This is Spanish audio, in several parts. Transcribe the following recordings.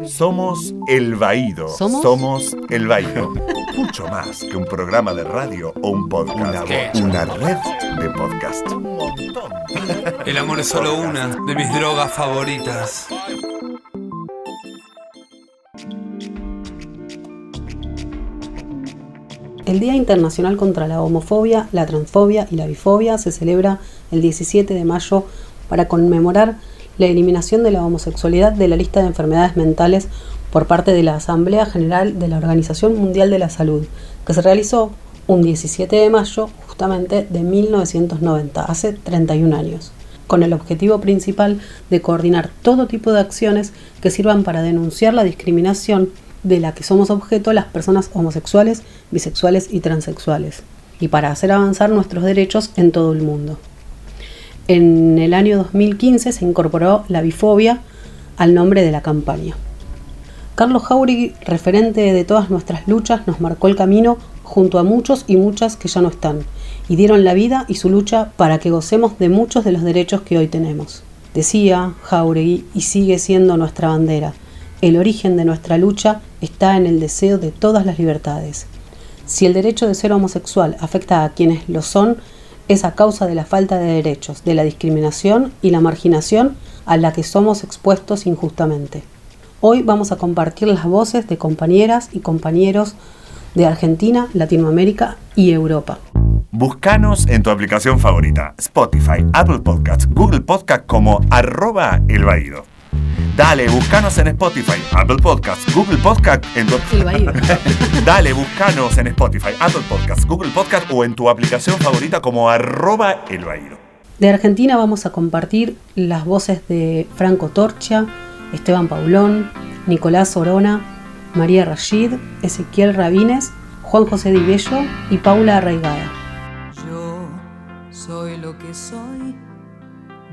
Somos El Baído. ¿Somos? El Baído. Mucho más que un programa de radio o un podcast. Una, red de podcast. Un montón. El amor es solo una de mis drogas favoritas. El Día Internacional contra la Homofobia, la Transfobia y la Bifobia se celebra el 17 de mayo para conmemorar la eliminación de la homosexualidad de la lista de enfermedades mentales por parte de la Asamblea General de la Organización Mundial de la Salud, que se realizó un 17 de mayo justamente de 1990, hace 31 años, con el objetivo principal de coordinar todo tipo de acciones que sirvan para denunciar la discriminación de la que somos objeto las personas homosexuales, bisexuales y transexuales, y para hacer avanzar nuestros derechos en todo el mundo. En el año 2015 se incorporó la bifobia al nombre de la campaña. Carlos Jauregui, referente de todas nuestras luchas, nos marcó el camino junto a muchos y muchas que ya no están, y dieron la vida y su lucha para que gocemos de muchos de los derechos que hoy tenemos. Decía Jauregui, y sigue siendo nuestra bandera, el origen de nuestra lucha está en el deseo de todas las libertades. Si el derecho de ser homosexual afecta a quienes lo son, es a causa de la falta de derechos, de la discriminación y la marginación a la que somos expuestos injustamente. Hoy vamos a compartir las voces de compañeras y compañeros de Argentina, Latinoamérica y Europa. Búscanos en tu aplicación favorita, Spotify, Apple Podcasts, Google Podcasts como arroba Dale, búscanos en Spotify, Apple Podcasts, Google Podcasts, en tu... Dale, búscanos en Spotify, Apple Podcasts, Google Podcasts o en tu aplicación favorita como arroba el De Argentina vamos a compartir las voces de Franco Torcha, Esteban Paulón, Nicolás Orona, María Rashid, Ezequiel Rabines, Juan José Di Bello y Paula Arraigada. Yo soy lo que soy,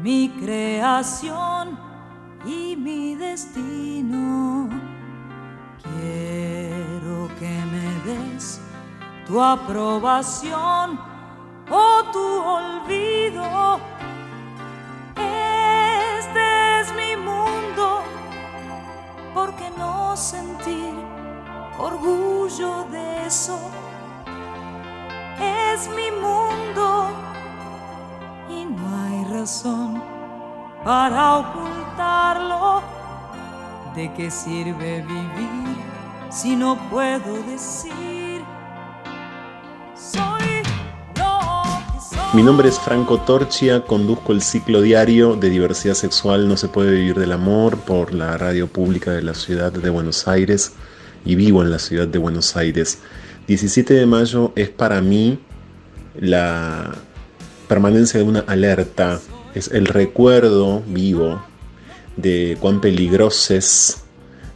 mi creación y mi destino. Quiero que me des tu aprobación o tu olvido. Este es mi mundo, ¿por qué no sentir orgullo de eso? Es mi mundo y no hay razón para ocultarlo. ¿De qué sirve vivir si no puedo decir? Soy Mi nombre es Franco Torchia, conduzco el ciclo diario de diversidad sexual No se puede vivir del amor por la radio pública de la ciudad de Buenos Aires y vivo en la ciudad de Buenos Aires. 17 de mayo es para mí la permanencia de una alerta es el recuerdo vivo de cuán peligroses,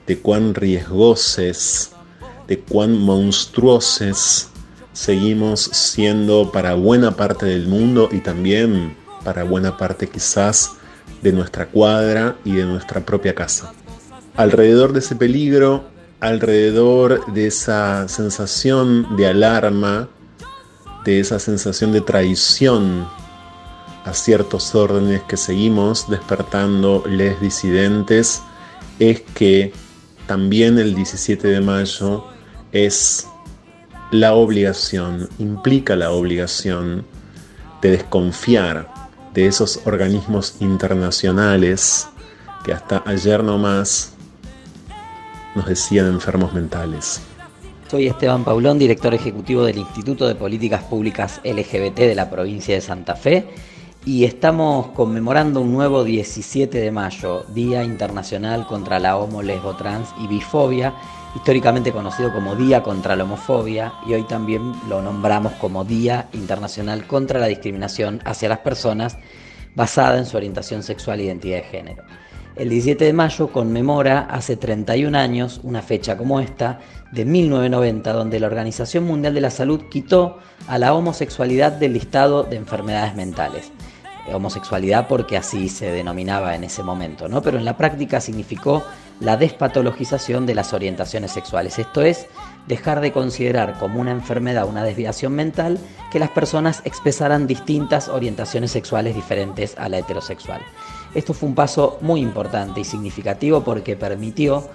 de cuán riesgoses, de cuán monstruoses seguimos siendo para buena parte del mundo y también para buena parte quizás de nuestra cuadra y de nuestra propia casa. Alrededor de ese peligro, alrededor de esa sensación de alarma, de esa sensación de traición a ciertos órdenes que seguimos despertando les disidentes es que también el 17 de mayo es la obligación, implica la obligación de desconfiar de esos organismos internacionales que hasta ayer nomás nos decían enfermos mentales. Soy Esteban Paulón, director ejecutivo del Instituto de Políticas Públicas LGBT de la provincia de Santa Fe y estamos conmemorando un nuevo 17 de mayo, Día Internacional contra la Homo, Lesbo, Trans y Bifobia, históricamente conocido como Día contra la Homofobia, y hoy también lo nombramos como Día Internacional contra la Discriminación hacia las personas basada en su orientación sexual e identidad de género. El 17 de mayo conmemora hace 31 años una fecha como esta, de 1990, donde la Organización Mundial de la Salud quitó a la homosexualidad del listado de enfermedades mentales homosexualidad porque así se denominaba en ese momento, ¿no? Pero en la práctica significó la despatologización de las orientaciones sexuales. Esto es, dejar de considerar como una enfermedad, una desviación mental, que las personas expresaran distintas orientaciones sexuales diferentes a la heterosexual. Esto fue un paso muy importante y significativo porque permitió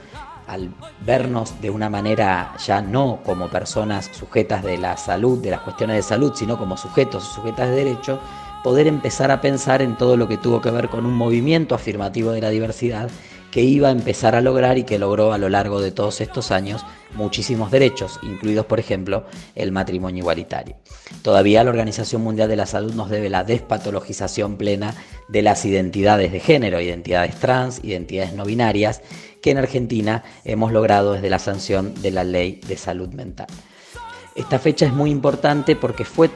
al vernos de una manera ya no como personas sujetas de la salud, de las cuestiones de salud, sino como sujetos sujetas de derecho, poder empezar a pensar en todo lo que tuvo que ver con un movimiento afirmativo de la diversidad que iba a empezar a lograr y que logró a lo largo de todos estos años muchísimos derechos, incluidos por ejemplo el matrimonio igualitario. Todavía la Organización Mundial de la Salud nos debe la despatologización plena de las identidades de género, identidades trans, identidades no binarias, que en Argentina hemos logrado desde la sanción de la ley de salud mental. Esta fecha es muy importante porque fue,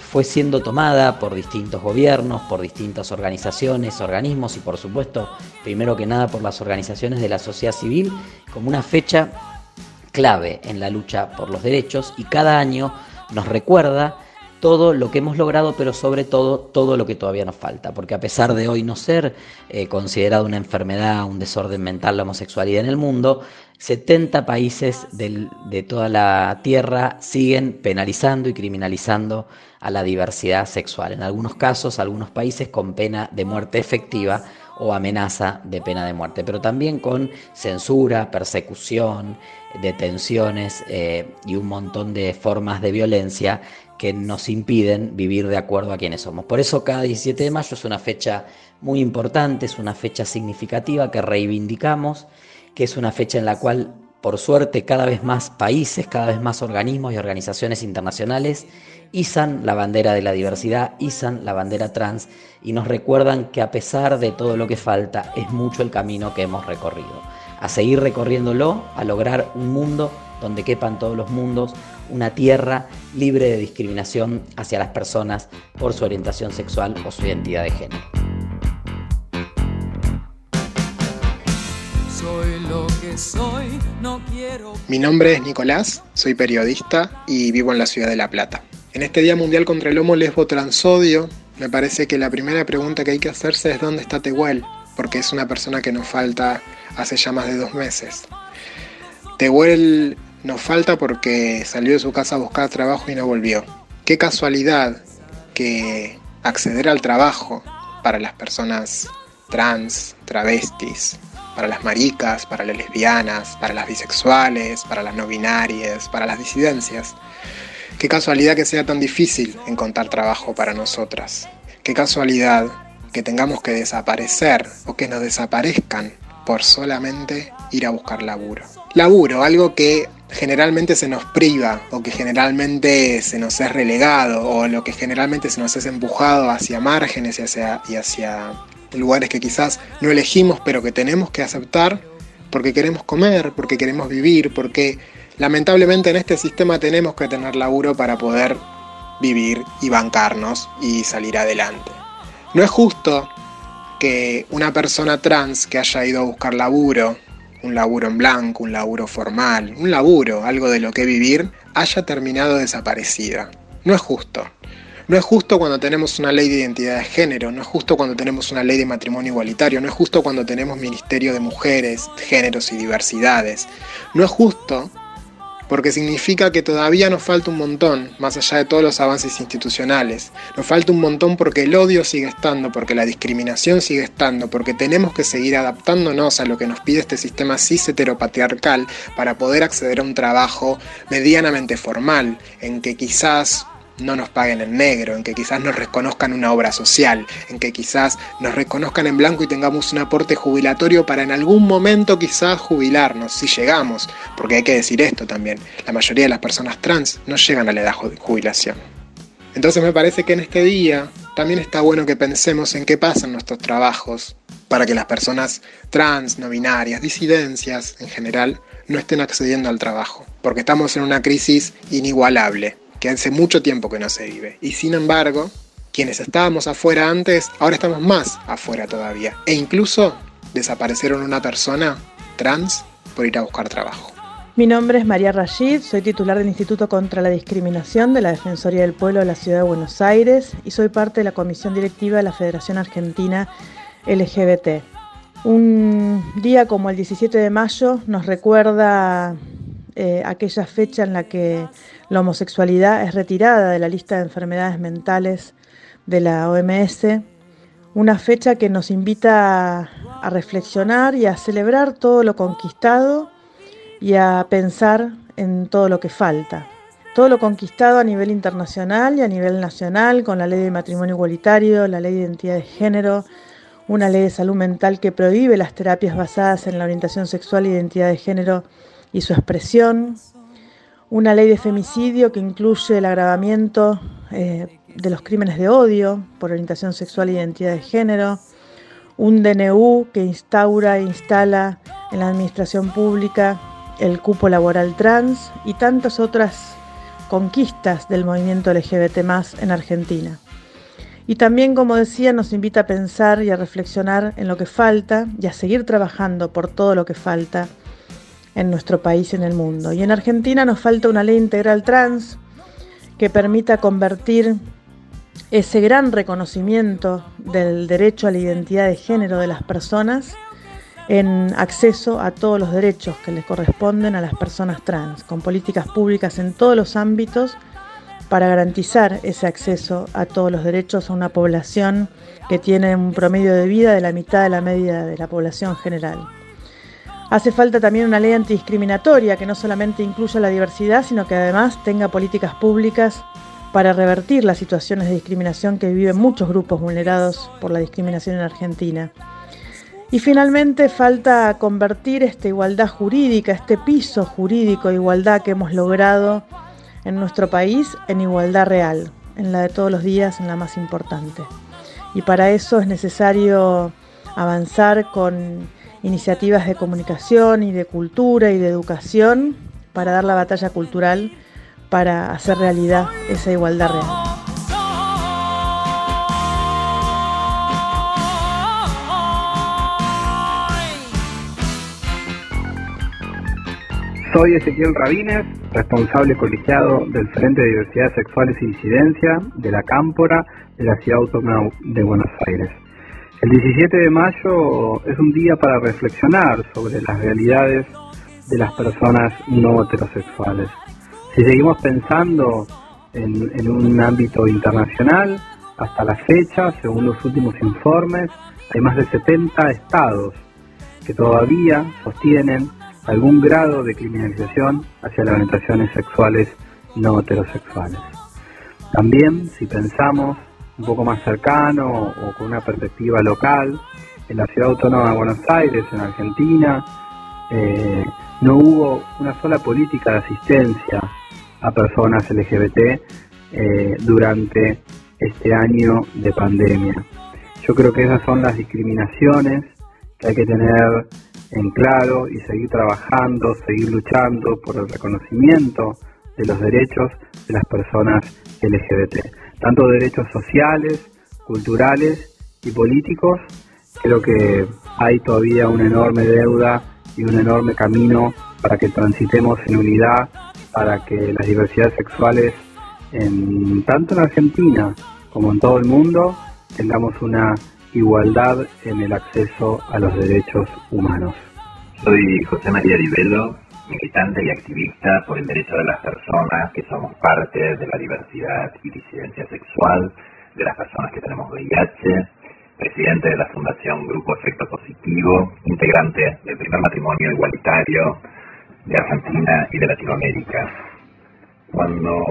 fue siendo tomada por distintos gobiernos, por distintas organizaciones, organismos y por supuesto, primero que nada, por las organizaciones de la sociedad civil como una fecha clave en la lucha por los derechos. Y cada año nos recuerda todo lo que hemos logrado, pero sobre todo todo lo que todavía nos falta, porque a pesar de hoy no ser eh, considerado una enfermedad, un desorden mental la homosexualidad en el mundo, 70 países de toda la Tierra siguen penalizando y criminalizando a la diversidad sexual, en algunos casos, algunos países con pena de muerte efectiva o amenaza de pena de muerte, pero también con censura, persecución, detenciones eh, y un montón de formas de violencia que nos impiden vivir de acuerdo a quienes somos. Por eso cada 17 de mayo es una fecha muy importante, es una fecha significativa que reivindicamos, que es una fecha en la cual, por suerte, cada vez más países, cada vez más organismos y organizaciones internacionales izan la bandera de la diversidad, izan la bandera trans y nos recuerdan que a pesar de todo lo que falta, es mucho el camino que hemos recorrido. A seguir recorriéndolo, a lograr un mundo donde quepan todos los mundos, una tierra libre de discriminación hacia las personas por su orientación sexual o su identidad de género. Mi nombre es Nicolás, soy periodista y vivo en la ciudad de La Plata. En este Día Mundial contra el Homo Lesbo Transodio, me parece que la primera pregunta que hay que hacerse es dónde está Tehuel, porque es una persona que nos falta hace ya más de dos meses. Tehuel nos falta porque salió de su casa a buscar trabajo y no volvió. Qué casualidad que acceder al trabajo para las personas trans, travestis, para las maricas, para las lesbianas, para las bisexuales, para las no binarias, para las disidencias. Qué casualidad que sea tan difícil encontrar trabajo para nosotras. Qué casualidad que tengamos que desaparecer o que nos desaparezcan por solamente ir a buscar laburo. Laburo, algo que generalmente se nos priva o que generalmente se nos es relegado o lo que generalmente se nos es empujado hacia márgenes y hacia, hacia lugares que quizás no elegimos pero que tenemos que aceptar porque queremos comer, porque queremos vivir, porque lamentablemente en este sistema tenemos que tener laburo para poder vivir y bancarnos y salir adelante. No es justo que una persona trans que haya ido a buscar laburo un laburo en blanco, un laburo formal, un laburo, algo de lo que vivir, haya terminado desaparecida. No es justo. No es justo cuando tenemos una ley de identidad de género, no es justo cuando tenemos una ley de matrimonio igualitario, no es justo cuando tenemos Ministerio de Mujeres, Géneros y Diversidades. No es justo porque significa que todavía nos falta un montón, más allá de todos los avances institucionales. Nos falta un montón porque el odio sigue estando, porque la discriminación sigue estando, porque tenemos que seguir adaptándonos a lo que nos pide este sistema cis heteropatriarcal para poder acceder a un trabajo medianamente formal, en que quizás no nos paguen en negro, en que quizás nos reconozcan una obra social, en que quizás nos reconozcan en blanco y tengamos un aporte jubilatorio para en algún momento quizás jubilarnos, si llegamos, porque hay que decir esto también, la mayoría de las personas trans no llegan a la edad de jubilación. Entonces me parece que en este día también está bueno que pensemos en qué pasan nuestros trabajos para que las personas trans, no binarias, disidencias en general, no estén accediendo al trabajo, porque estamos en una crisis inigualable hace mucho tiempo que no se vive. Y sin embargo, quienes estábamos afuera antes, ahora estamos más afuera todavía. E incluso desaparecieron una persona trans por ir a buscar trabajo. Mi nombre es María Rashid, soy titular del Instituto contra la Discriminación de la Defensoría del Pueblo de la Ciudad de Buenos Aires y soy parte de la comisión directiva de la Federación Argentina LGBT. Un día como el 17 de mayo nos recuerda eh, aquella fecha en la que la homosexualidad es retirada de la lista de enfermedades mentales de la OMS, una fecha que nos invita a, reflexionar y a celebrar todo lo conquistado y a pensar en todo lo que falta. Todo lo conquistado a nivel internacional y a nivel nacional con la ley de matrimonio igualitario, la ley de identidad de género, una ley de salud mental que prohíbe las terapias basadas en la orientación sexual e identidad de género y su expresión, una ley de femicidio que incluye el agravamiento eh, de los crímenes de odio por orientación sexual e identidad de género, un DNU que instaura e instala en la administración pública el cupo laboral trans y tantas otras conquistas del movimiento LGBT en Argentina. Y también, como decía, nos invita a pensar y a reflexionar en lo que falta y a seguir trabajando por todo lo que falta en nuestro país y en el mundo. Y en Argentina nos falta una ley integral trans que permita convertir ese gran reconocimiento del derecho a la identidad de género de las personas en acceso a todos los derechos que les corresponden a las personas trans, con políticas públicas en todos los ámbitos para garantizar ese acceso a todos los derechos a una población que tiene un promedio de vida de la mitad de la media de la población general. Hace falta también una ley antidiscriminatoria que no solamente incluya la diversidad, sino que además tenga políticas públicas para revertir las situaciones de discriminación que viven muchos grupos vulnerados por la discriminación en Argentina. Y finalmente falta convertir esta igualdad jurídica, este piso jurídico de igualdad que hemos logrado en nuestro país, en igualdad real, en la de todos los días, en la más importante. Y para eso es necesario avanzar con iniciativas de comunicación y de cultura y de educación para dar la batalla cultural para hacer realidad esa igualdad real. Soy Ezequiel Rabines, responsable colegiado del Frente de Diversidad Sexuales y Disidencia de la Cámpora de la Ciudad Autónoma de Buenos Aires. El 17 de mayo es un día para reflexionar sobre las realidades de las personas no heterosexuales. Si seguimos pensando en, un ámbito internacional, hasta la fecha, según los últimos informes, hay más de 70 estados que todavía sostienen algún grado de criminalización hacia las orientaciones sexuales no heterosexuales. También, si pensamos un poco más cercano o con una perspectiva local, en la ciudad autónoma de Buenos Aires, en Argentina, eh, no hubo una sola política de asistencia a personas LGBT eh, durante este año de pandemia. Yo creo que esas son las discriminaciones que hay que tener en claro y seguir trabajando, seguir luchando por el reconocimiento de los derechos de las personas LGBT, tanto derechos sociales, culturales y políticos. Creo que hay todavía una enorme deuda y un enorme camino para que transitemos en unidad, para que las diversidades sexuales, en, tanto en Argentina como en todo el mundo, tengamos una igualdad en el acceso a los derechos humanos. Soy José María Rivelo, militante y activista por el derecho de las personas que somos parte de la diversidad y disidencia sexual, de las personas que tenemos VIH, presidente de la Fundación Grupo Efecto Positivo, integrante del primer matrimonio igualitario de Argentina y de Latinoamérica. Cuando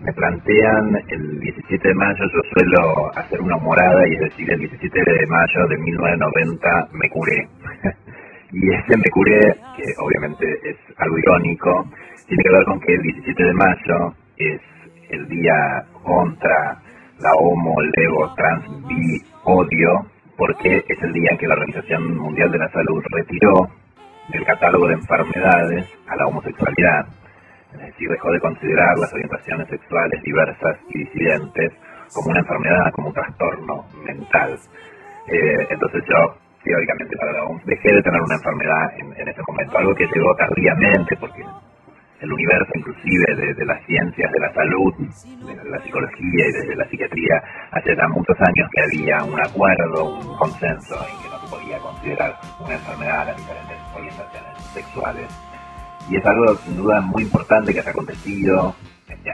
me plantean el 17 de mayo, yo suelo hacer una morada y es decir, el 17 de mayo de 1990 me curé. Y ese me curé, que obviamente es algo irónico, tiene que ver con que el 17 de mayo es el día contra la homo, lego, trans, bi, odio, porque es el día en que la Organización Mundial de la Salud retiró del catálogo de enfermedades a la homosexualidad es decir, dejó de considerar las orientaciones sexuales diversas y disidentes como una enfermedad, como un trastorno mental. Eh, entonces yo, teóricamente, para la dejé de tener una enfermedad en, ese momento, algo que llegó tardíamente, porque el universo inclusive de, las ciencias de la salud, de la psicología y de la psiquiatría, hace ya muchos años que había un acuerdo, un consenso en que no se podía considerar una enfermedad las diferentes orientaciones sexuales. Y es algo sin duda muy importante que ha acontecido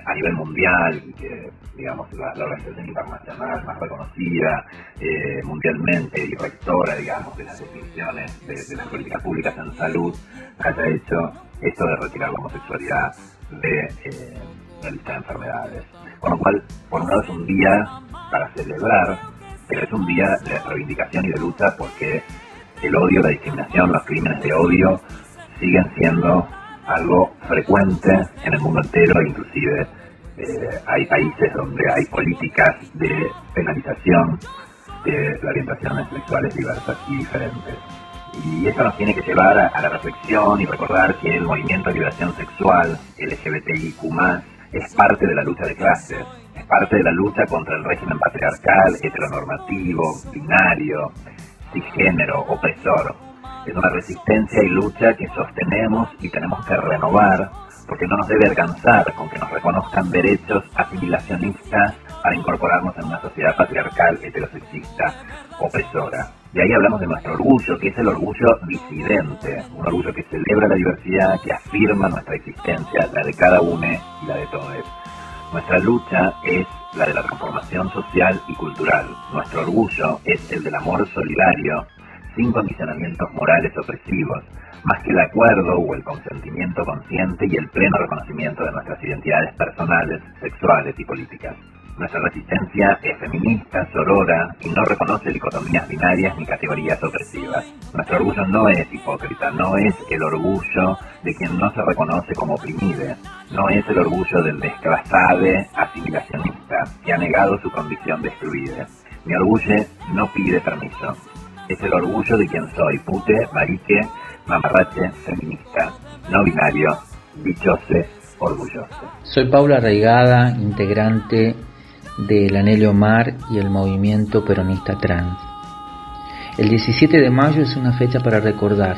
a nivel mundial que digamos la, organización internacional más reconocida eh, mundialmente y rectora digamos de las definiciones de, las políticas públicas en salud haya hecho esto de retirar la homosexualidad de eh, la lista de enfermedades. Con lo cual, por un lado es un día para celebrar, pero es un día de reivindicación y de lucha porque el odio, la discriminación, los crímenes de odio siguen siendo algo frecuente en el mundo entero, inclusive eh, hay países donde hay políticas de penalización de orientaciones sexuales diversas y diferentes. Y eso nos tiene que llevar a, la reflexión y recordar que el movimiento de liberación sexual LGBTIQ es parte de la lucha de clases, es parte de la lucha contra el régimen patriarcal, heteronormativo, binario, cisgénero, opresor. Es una resistencia y lucha que sostenemos y tenemos que renovar porque no nos debe alcanzar con que nos reconozcan derechos asimilacionistas para incorporarnos en una sociedad patriarcal, heterosexista, opresora. Y ahí hablamos de nuestro orgullo, que es el orgullo disidente, un orgullo que celebra la diversidad, que afirma nuestra existencia, la de cada uno y la de todos. Nuestra lucha es la de la transformación social y cultural. Nuestro orgullo es el del amor solidario, sin condicionamientos morales opresivos, más que el acuerdo o el consentimiento consciente y el pleno reconocimiento de nuestras identidades personales, sexuales y políticas. Nuestra resistencia es feminista, sorora y no reconoce dicotomías binarias ni categorías opresivas. Nuestro orgullo no es hipócrita, no es el orgullo de quien no se reconoce como oprimide, no es el orgullo del desclasade asimilacionista que ha negado su condición de excluida. Mi orgullo no pide permiso, es el orgullo de quien soy, pute, marique, mamarrache, feminista, no binario, dichose, orgulloso. Soy Paula Reigada, integrante del Anelio Mar y el movimiento peronista trans. El 17 de mayo es una fecha para recordar,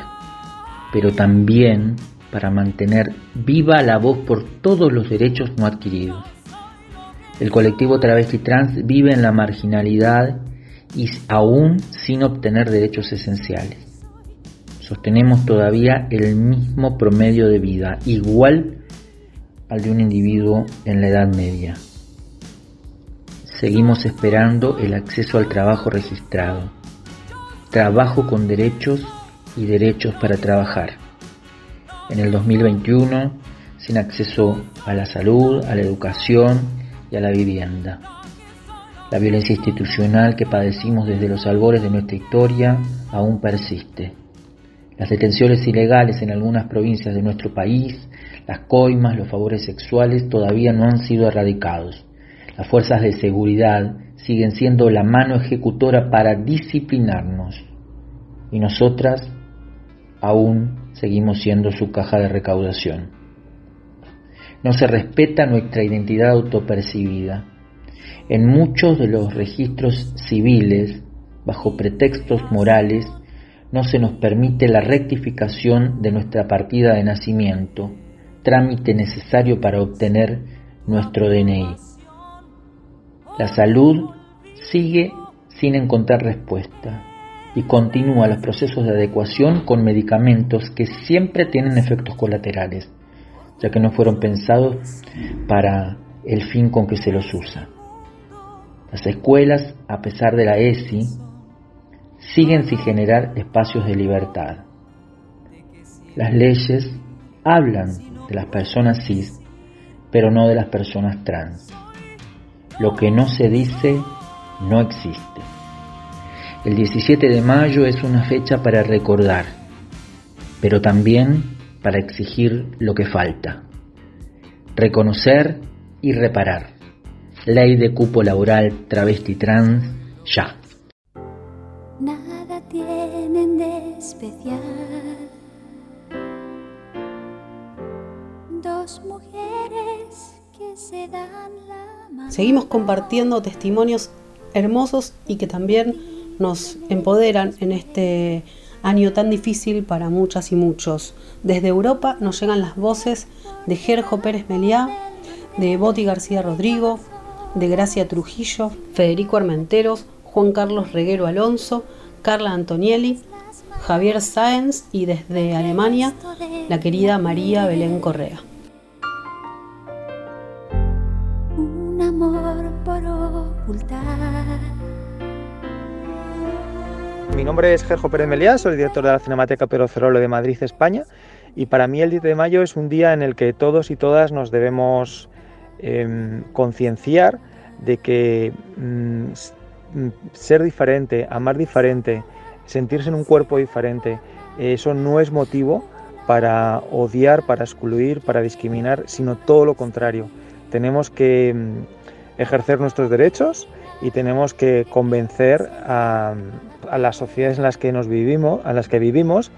pero también para mantener viva la voz por todos los derechos no adquiridos. El colectivo travesti trans vive en la marginalidad y aún sin obtener derechos esenciales. Sostenemos todavía el mismo promedio de vida, igual al de un individuo en la Edad Media. Seguimos esperando el acceso al trabajo registrado, trabajo con derechos y derechos para trabajar. En el 2021, sin acceso a la salud, a la educación y a la vivienda. La violencia institucional que padecimos desde los albores de nuestra historia aún persiste. Las detenciones ilegales en algunas provincias de nuestro país, las coimas, los favores sexuales todavía no han sido erradicados. Las fuerzas de seguridad siguen siendo la mano ejecutora para disciplinarnos y nosotras aún seguimos siendo su caja de recaudación. No se respeta nuestra identidad autopercibida en muchos de los registros civiles, bajo pretextos morales, no se nos permite la rectificación de nuestra partida de nacimiento, trámite necesario para obtener nuestro DNI. La salud sigue sin encontrar respuesta y continúa los procesos de adecuación con medicamentos que siempre tienen efectos colaterales, ya que no fueron pensados para el fin con que se los usa. Las escuelas, a pesar de la ESI, siguen sin generar espacios de libertad. Las leyes hablan de las personas cis, pero no de las personas trans. Lo que no se dice no existe. El 17 de mayo es una fecha para recordar, pero también para exigir lo que falta. Reconocer y reparar. Ley de cupo laboral travesti trans, ya. Nada tienen de especial. Dos mujeres que se dan la mano. Seguimos compartiendo testimonios hermosos y que también nos empoderan en este año tan difícil para muchas y muchos. Desde Europa nos llegan las voces de Gerjo Pérez Meliá, de Boti García Rodrigo, de Gracia Trujillo, Federico Armenteros, Juan Carlos Reguero Alonso, Carla Antonielli, Javier Sáenz y desde Alemania la querida María Belén Correa. Un amor por ocultar. Mi nombre es Gerjo Pérez Meliá, soy director de la Cinemateca Pedro Cerolo de Madrid, España Y para mí el 10 de mayo es un día en el que todos y todas nos debemos em, concienciar de que mm, mm, ser diferente, amar diferente, sentirse en un cuerpo diferente, eso no es motivo para odiar, para excluir, para discriminar, sino todo lo contrario. Tenemos que mm, ejercer nuestros derechos y tenemos que convencer a, las sociedades en las que nos vivimos, a las que vivimos,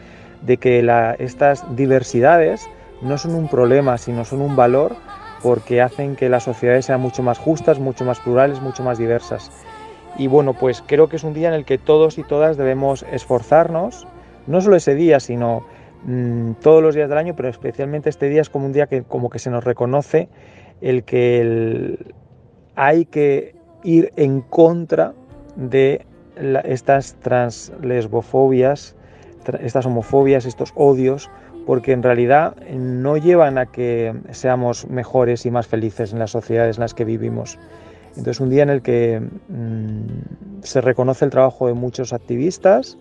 de que estas diversidades no son un problema, sino son un valor porque hacen que las sociedades sean mucho más justas, mucho más plurales, mucho más diversas. Y bueno, pues creo que es un día en el que todos y todas debemos esforzarnos, no solo ese día, sino mm, todos los días del año, pero especialmente este día es como un día que como que se nos reconoce el que hay que ir en contra de estas translesbofobias, estas homofobias, estos odios, porque en realidad no llevan a que seamos mejores y más felices en las sociedades en las que vivimos. Entonces, un día en el que mm, se reconoce el trabajo de muchos activistas,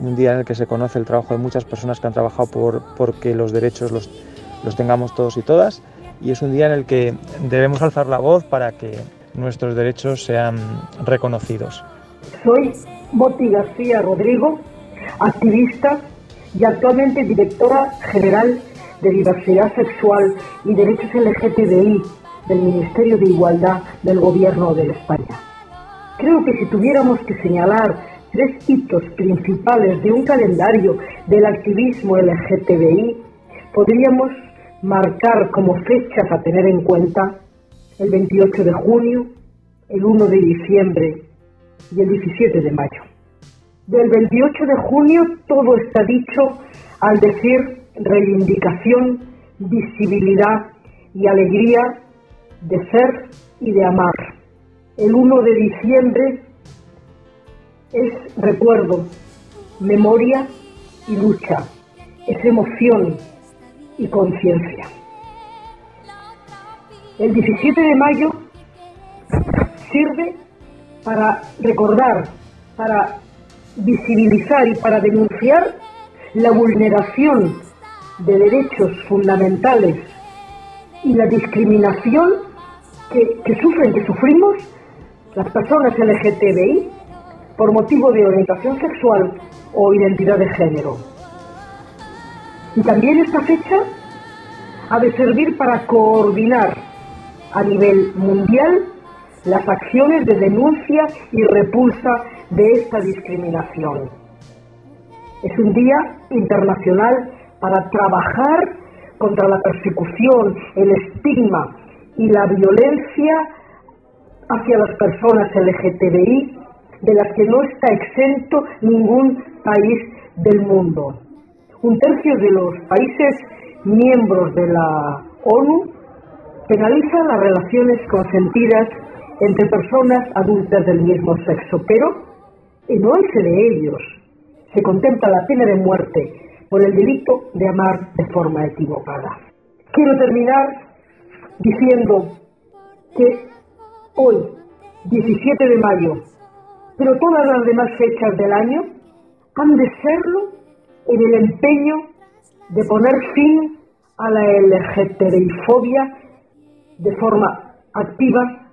un día en el que se conoce el trabajo de muchas personas que han trabajado por porque los derechos los, los tengamos todos y todas, y es un día en el que debemos alzar la voz para que nuestros derechos sean reconocidos. Soy Boti García Rodrigo, activista y actualmente directora general de Diversidad Sexual y Derechos LGTBI del Ministerio de Igualdad del Gobierno de España. Creo que si tuviéramos que señalar tres hitos principales de un calendario del activismo LGTBI, podríamos marcar como fechas a tener en cuenta el 28 de junio, el 1 de diciembre y el 17 de mayo. Del 28 de junio todo está dicho al decir reivindicación, visibilidad y alegría de ser y de amar. El 1 de diciembre es recuerdo, memoria y lucha, es emoción y conciencia. El 17 de mayo sirve para recordar, para visibilizar y para denunciar la vulneración de derechos fundamentales y la discriminación que, que, sufren, que sufrimos las personas LGTBI por motivo de orientación sexual o identidad de género. Y también esta fecha ha de servir para coordinar a nivel mundial las acciones de denuncia y repulsa de esta discriminación. Es un día internacional para trabajar contra la persecución, el estigma y la violencia hacia las personas LGTBI de las que no está exento ningún país del mundo. Un tercio de los países miembros de la ONU penalizan las relaciones consentidas entre personas adultas del mismo sexo, pero en 11 de ellos se contempla la pena de muerte por el delito de amar de forma equivocada. Quiero terminar diciendo que hoy, 17 de mayo, pero todas las demás fechas del año han de serlo en el empeño de poner fin a la LGTBI-fobia de forma activa,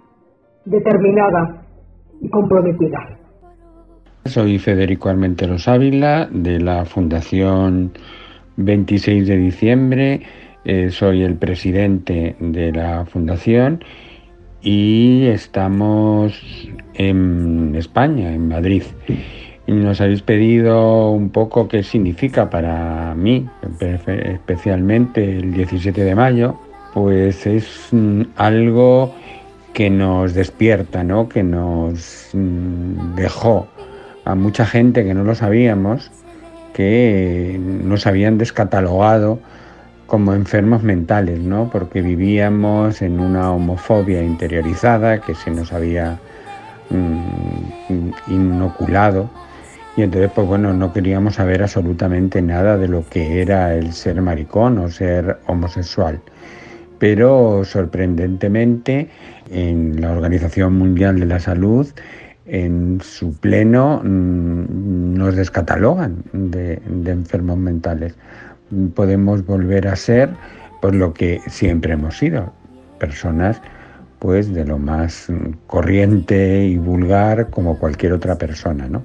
determinada y comprometida. Soy Federico Armenteros Ávila de la Fundación 26 de diciembre. Eh, soy el presidente de la fundación y estamos en España, en Madrid. Nos habéis pedido un poco qué significa para mí, especialmente el 17 de mayo, pues es mm, algo que nos despierta, ¿no? que nos mm, dejó a mucha gente que no lo sabíamos, que nos habían descatalogado como enfermos mentales, ¿no? porque vivíamos en una homofobia interiorizada que se nos había mm, inoculado y entonces pues bueno no queríamos saber absolutamente nada de lo que era el ser maricón o ser homosexual pero sorprendentemente en la Organización Mundial de la Salud, en su pleno, mm, nos descatalogan de, enfermos mentales, podemos volver a ser pues lo que siempre hemos sido, personas pues de lo más corriente y vulgar como cualquier otra persona, ¿no?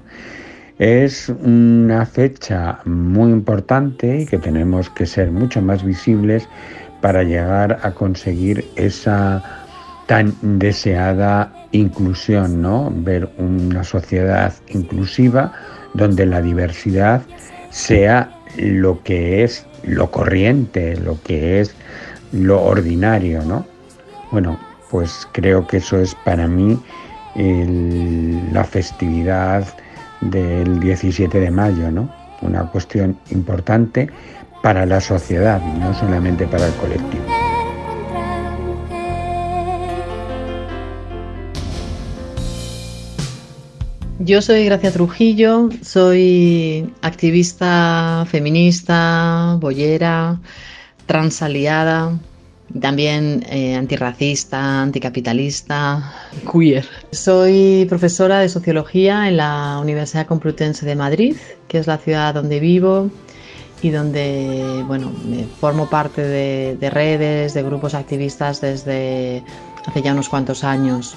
Es una fecha muy importante y que tenemos que ser mucho más visibles para llegar a conseguir esa tan deseada inclusión, ¿no? Ver una sociedad inclusiva donde la diversidad sea lo que es lo corriente, lo que es lo ordinario, ¿no? Bueno, pues creo que eso es para mí la festividad del 17 de mayo, ¿no? Una cuestión importante para la sociedad, no solamente para el colectivo. Yo soy Gracia Trujillo, soy activista feminista, boyera, transaliada, también eh, antirracista, anticapitalista, queer. Soy profesora de sociología en la Universidad Complutense de Madrid, que es la ciudad donde vivo y donde bueno, formo parte de, redes, de grupos activistas desde hace ya unos cuantos años.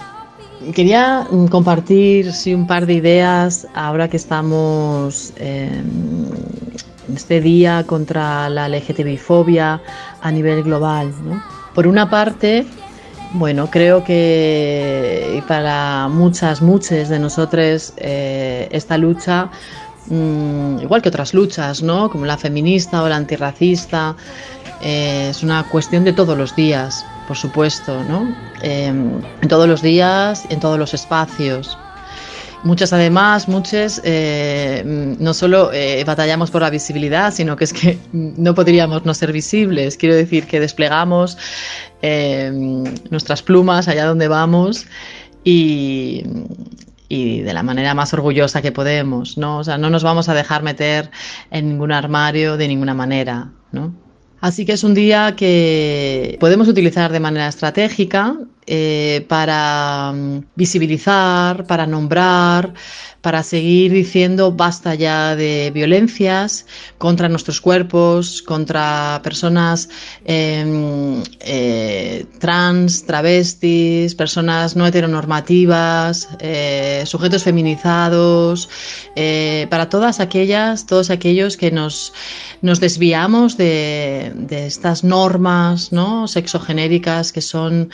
Quería mm, compartir sí, un par de ideas ahora que estamos en este día contra la LGTBI-fobia a nivel global. Por una parte, bueno, creo que para muchas, muchas de nosotros eh, esta lucha, mm, igual que otras luchas, ¿no? como la feminista o la antirracista, eh, es una cuestión de todos los días, por supuesto, ¿no? en todos los días, en todos los espacios. Muchas además, muchas, eh, no solo eh, batallamos por la visibilidad, sino que es que no podríamos no ser visibles. Quiero decir que desplegamos eh, nuestras plumas allá donde vamos y, y de la manera más orgullosa que podemos, ¿no? O sea, no nos vamos a dejar meter en ningún armario de ninguna manera, ¿no? Así que es un día que podemos utilizar de manera estratégica eh, para mm, visibilizar, para nombrar, para seguir diciendo basta ya de violencias contra nuestros cuerpos, contra personas em, eh, trans, travestis, personas no heteronormativas, eh, sujetos feminizados, para todas aquellas, todos aquellos que nos, nos desviamos de, de estas normas ¿no? sexogenéricas que son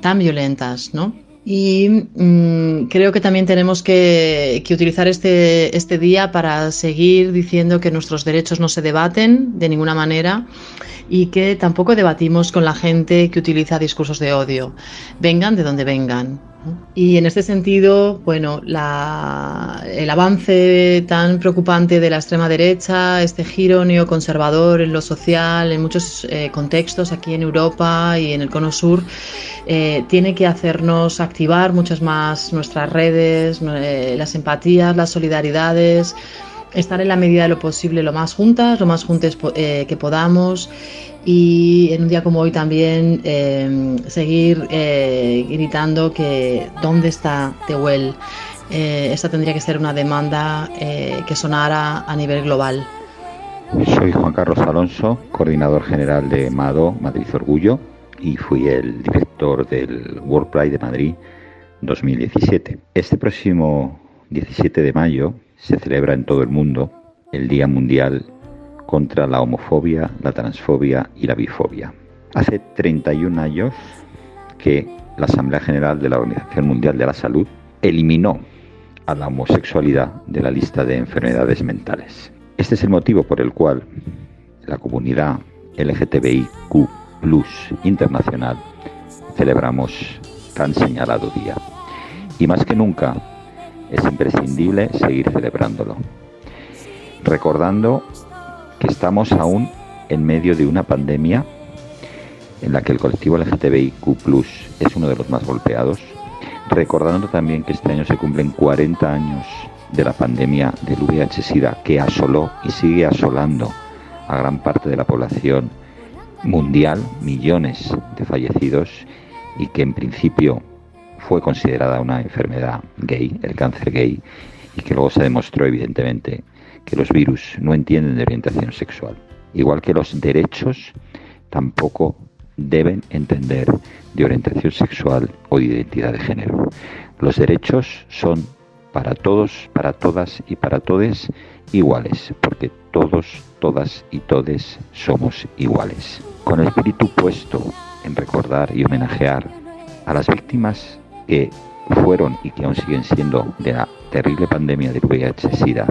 tan violentas, ¿no? Y mm, creo que también tenemos que, utilizar este, este, día para seguir diciendo que nuestros derechos no se debaten de ninguna manera y que tampoco debatimos con la gente que utiliza discursos de odio, vengan de donde vengan. Y en este sentido, bueno, el avance tan preocupante de la extrema derecha, este giro neoconservador en lo social, en muchos eh, contextos aquí en Europa y en el Cono Sur, eh, tiene que hacernos activar muchas más nuestras redes, eh, las empatías, las solidaridades, estar en la medida de lo posible lo más juntas, lo más juntas que podamos y en un día como hoy también em, seguir eh, gritando que ¿dónde está Tehuel? Eh, esta tendría que ser una demanda eh, que sonara a nivel global. Soy Juan Carlos Alonso, coordinador general de MADO, Madrid Orgullo, y fui el director del World Pride de Madrid 2017. Este próximo 17 de mayo se celebra en todo el mundo el Día Mundial contra la homofobia, la transfobia y la bifobia. Hace 31 años que la Asamblea General de la Organización Mundial de la Salud eliminó a la homosexualidad de la lista de enfermedades mentales. Este es el motivo por el cual la comunidad LGTBIQ internacional celebramos tan señalado día. Y más que nunca es imprescindible seguir celebrándolo, recordando que estamos aún en medio de una pandemia en la que el colectivo LGTBIQ es uno de los más golpeados, recordando también que este año se cumplen 40 años de la pandemia del VIH-Sida que asoló y sigue asolando a gran parte de la población mundial, millones de fallecidos y que en principio fue considerada una enfermedad gay, el cáncer gay, y que luego se demostró evidentemente que los virus no entienden de orientación sexual. Igual que los derechos tampoco deben entender de orientación sexual o de identidad de género. Los derechos son para todos, para todas y para todes iguales, porque todos, todas y todes somos iguales. Con el espíritu puesto en recordar y homenajear a las víctimas que fueron y que aún siguen siendo de la terrible pandemia del VIH-Sida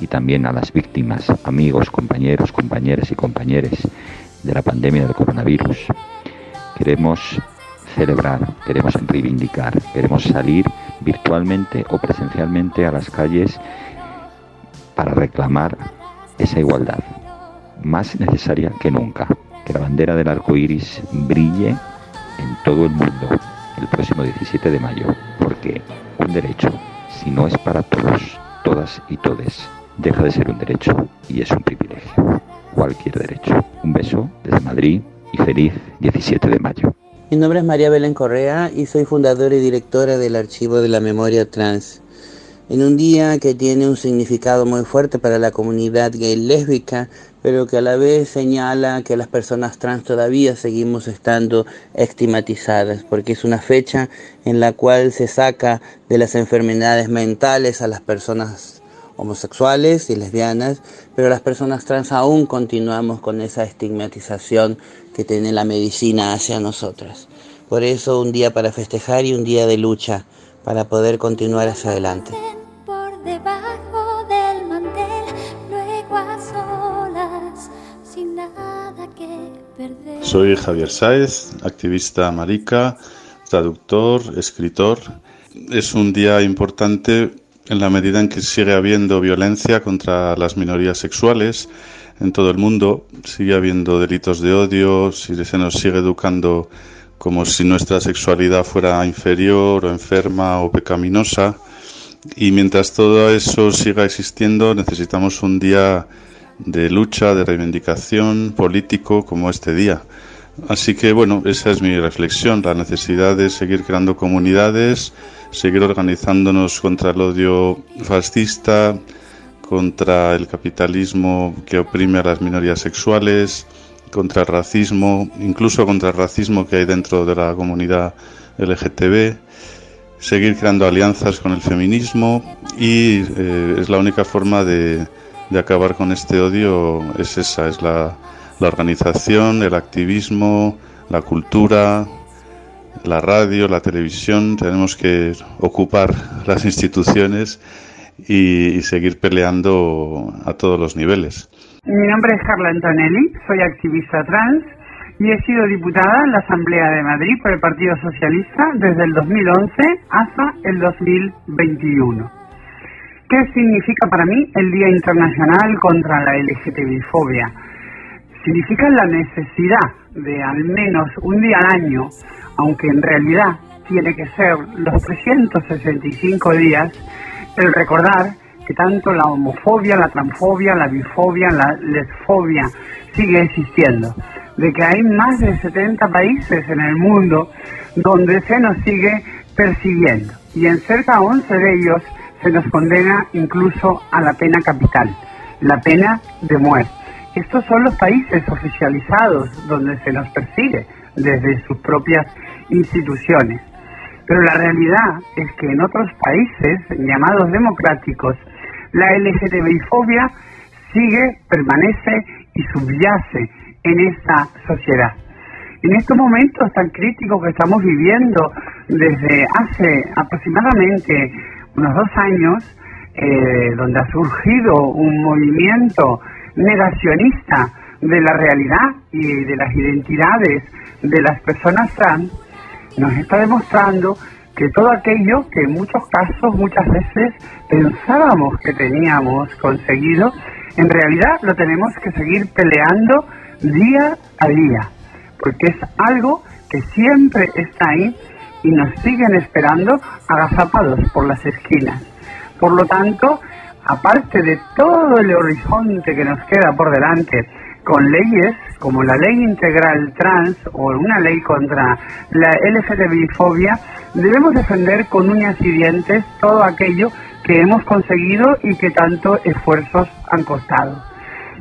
y también a las víctimas, amigos, compañeros, compañeras y compañeros de la pandemia del coronavirus. Queremos celebrar, queremos reivindicar, queremos salir virtualmente o presencialmente a las calles para reclamar esa igualdad, más necesaria que nunca, que la bandera del arco iris brille en todo el mundo el próximo 17 de mayo, porque un derecho, si no es para todos, todas y todes, deja de ser un derecho y es un privilegio. Cualquier derecho. Un beso desde Madrid y feliz 17 de mayo. Mi nombre es María Belén Correa y soy fundadora y directora del Archivo de la Memoria Trans. En un día que tiene un significado muy fuerte para la comunidad gay lésbica, pero que a la vez señala que las personas trans todavía seguimos estando estigmatizadas, porque es una fecha en la cual se saca de las enfermedades mentales a las personas homosexuales y lesbianas, pero las personas trans aún continuamos con esa estigmatización que tiene la medicina hacia nosotras. Por eso un día para festejar y un día de lucha para poder continuar hacia adelante. Por debajo del mantel, luego a solas, sin nada que perder. Soy Javier Sáez, activista marica, traductor, escritor. Es un día importante en la medida en que sigue habiendo violencia contra las minorías sexuales en todo el mundo, sigue habiendo delitos de odio, si se nos sigue educando como si nuestra sexualidad fuera inferior o enferma o pecaminosa. Y mientras todo eso siga existiendo, necesitamos un día de lucha, de reivindicación político como este día. Así que bueno, esa es mi reflexión, la necesidad de seguir creando comunidades, seguir organizándonos contra el odio fascista, contra el capitalismo que oprime a las minorías sexuales, contra el racismo, incluso contra el racismo que hay dentro de la comunidad LGTB, seguir creando alianzas con el feminismo y eh, es la única forma de, de, acabar con este odio, es esa, es la, la organización, el activismo, la cultura, la radio, la televisión, tenemos que ocupar las instituciones y, seguir peleando a todos los niveles. Mi nombre es Carla Antonelli, soy activista trans y he sido diputada en la Asamblea de Madrid por el Partido Socialista desde el 2011 hasta el 2021. ¿Qué significa para mí el Día Internacional contra la LGTBI-fobia? Significa la necesidad de al menos un día al año aunque en realidad tiene que ser los 365 días, el recordar que tanto la homofobia, la transfobia, la bifobia, la lesfobia sigue existiendo, de que hay más de 70 países en el mundo donde se nos sigue persiguiendo y en cerca de 11 de ellos se nos condena incluso a la pena capital, la pena de muerte. Estos son los países oficializados donde se nos persigue desde sus propias instituciones. Pero la realidad es que en otros países llamados democráticos, la LGTBI-fobia sigue, permanece y subyace en esta sociedad. En estos momentos tan críticos que estamos viviendo desde hace aproximadamente unos dos años, eh, donde ha surgido un movimiento negacionista de la realidad y de las identidades de las personas trans, nos está demostrando que todo aquello que en muchos casos, muchas veces pensábamos que teníamos conseguido, en realidad lo tenemos que seguir peleando día a día, porque es algo que siempre está ahí y nos siguen esperando agazapados por las esquinas. Por lo tanto, aparte de todo el horizonte que nos queda por delante, con leyes como la ley integral trans o una ley contra la LGTBI-fobia, debemos defender con uñas y dientes todo aquello que hemos conseguido y que tanto esfuerzos han costado.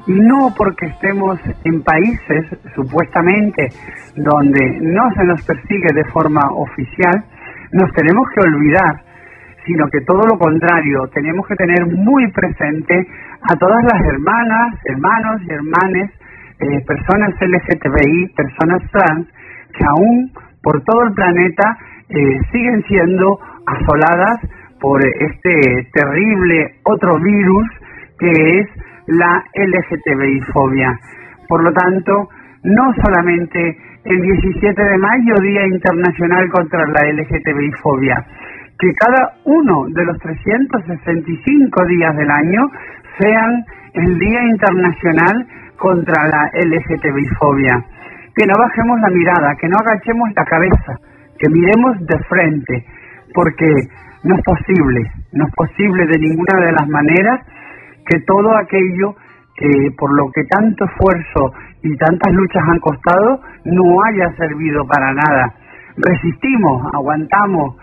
Y no porque estemos en países supuestamente donde no se nos persigue de forma oficial, nos tenemos que olvidar, sino que todo lo contrario, tenemos que tener muy presente a todas las hermanas, hermanos y hermanes, eh, personas LGTBI, personas trans, que aún por todo el planeta eh, siguen siendo asoladas por este terrible otro virus que es la LGTBI-fobia. Por lo tanto, no solamente el 17 de mayo, Día Internacional contra la LGTBI-fobia, que cada uno de los 365 días del año sean el Día Internacional contra la LGTBI-fobia. Que no bajemos la mirada, que no agachemos la cabeza, que miremos de frente, porque no es posible, no es posible de ninguna de las maneras que todo aquello que por lo que tanto esfuerzo y tantas luchas han costado no haya servido para nada. Resistimos, aguantamos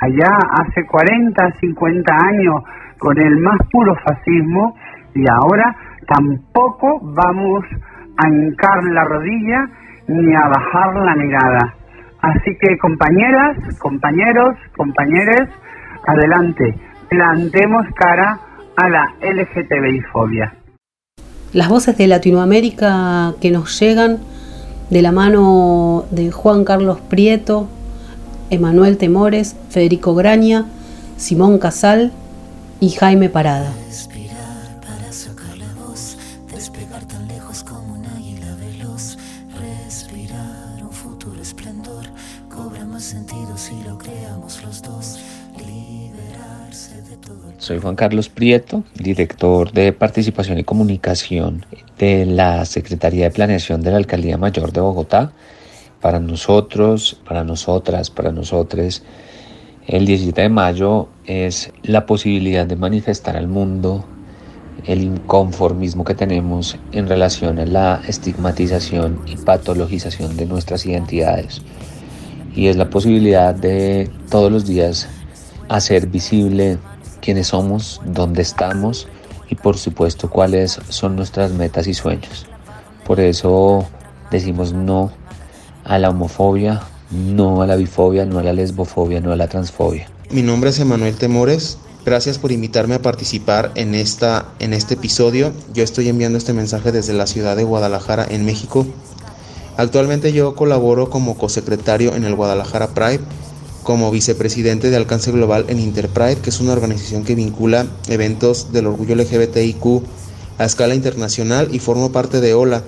allá hace 40, 50 años con el más puro fascismo y ahora tampoco vamos a hincar la rodilla ni a bajar la mirada. Así que compañeras, compañeros, compañeres, adelante, plantemos cara a la LGTBI-fobia. Las voces de Latinoamérica que nos llegan de la mano de Juan Carlos Prieto, Emanuel Temores, Federico Graña, Simón Casal y Jaime Parada. Soy Juan Carlos Prieto, director de Participación y Comunicación de la Secretaría de Planeación de la Alcaldía Mayor de Bogotá. Para nosotros, para nosotras, para nosotros, el 17 de mayo es la posibilidad de manifestar al mundo el inconformismo que tenemos en relación a la estigmatización y patologización de nuestras identidades. Y es la posibilidad de todos los días hacer visible quiénes somos, dónde estamos y por supuesto cuáles son nuestras metas y sueños. Por eso decimos no a la homofobia, no a la bifobia, no a la lesbofobia, no a la transfobia. Mi nombre es Emanuel Temores. Gracias por invitarme a participar en, esta, en este episodio. Yo estoy enviando este mensaje desde la ciudad de Guadalajara, en México. Actualmente yo colaboro como cosecretario en el Guadalajara Pride como vicepresidente de Alcance Global en Interpride, que es una organización que vincula eventos del orgullo LGBTIQ a escala internacional y formo parte de OLA,